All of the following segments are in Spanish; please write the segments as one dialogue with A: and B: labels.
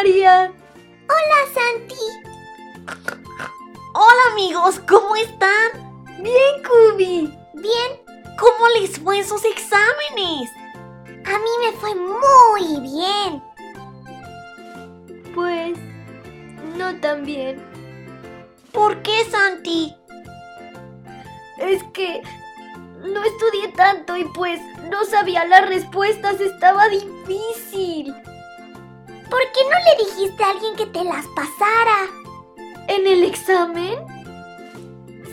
A: María.
B: Hola, Santi.
C: Hola, amigos, ¿cómo están?
A: Bien, Kubi.
B: Bien.
C: ¿Cómo les fue en sus exámenes?
B: A mí me fue muy bien.
A: Pues no tan bien.
C: ¿Por qué, Santi?
A: Es que no estudié tanto y pues no sabía las respuestas, estaba difícil.
B: ¿Por qué no le dijiste a alguien que te las pasara?
A: ¿En el examen?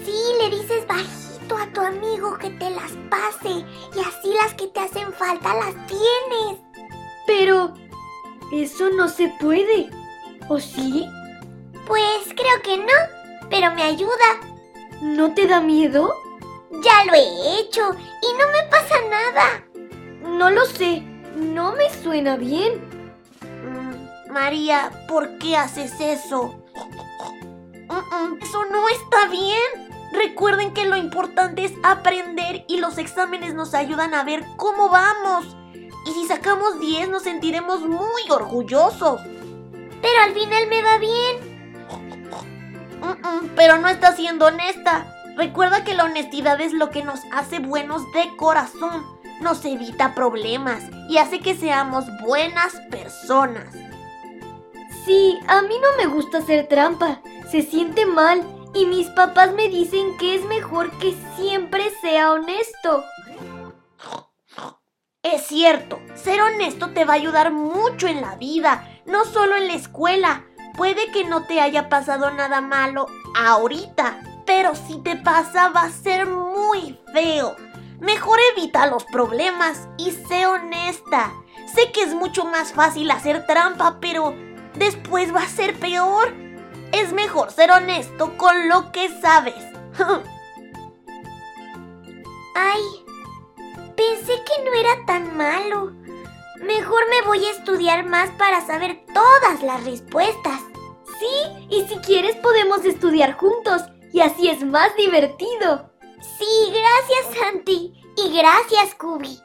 B: Sí, le dices bajito a tu amigo que te las pase y así las que te hacen falta las tienes.
A: Pero eso no se puede. ¿O sí?
B: Pues creo que no, pero me ayuda.
A: ¿No te da miedo?
B: Ya lo he hecho y no me pasa nada.
A: No lo sé, no me suena bien.
C: María, ¿por qué haces eso? Eso no está bien. Recuerden que lo importante es aprender y los exámenes nos ayudan a ver cómo vamos. Y si sacamos 10 nos sentiremos muy orgullosos.
B: Pero al final me va bien.
C: Pero no estás siendo honesta. Recuerda que la honestidad es lo que nos hace buenos de corazón, nos evita problemas y hace que seamos buenas personas.
A: Sí, a mí no me gusta hacer trampa, se siente mal y mis papás me dicen que es mejor que siempre sea honesto.
C: Es cierto, ser honesto te va a ayudar mucho en la vida, no solo en la escuela. Puede que no te haya pasado nada malo ahorita, pero si te pasa va a ser muy feo. Mejor evita los problemas y sé honesta. Sé que es mucho más fácil hacer trampa, pero después va a ser peor. Es mejor ser honesto con lo que sabes.
B: Ay, pensé que no era tan malo. Mejor me voy a estudiar más para saber todas las respuestas.
A: Sí, y si quieres podemos estudiar juntos y así es más divertido.
B: Sí, gracias Santi y gracias Kubi.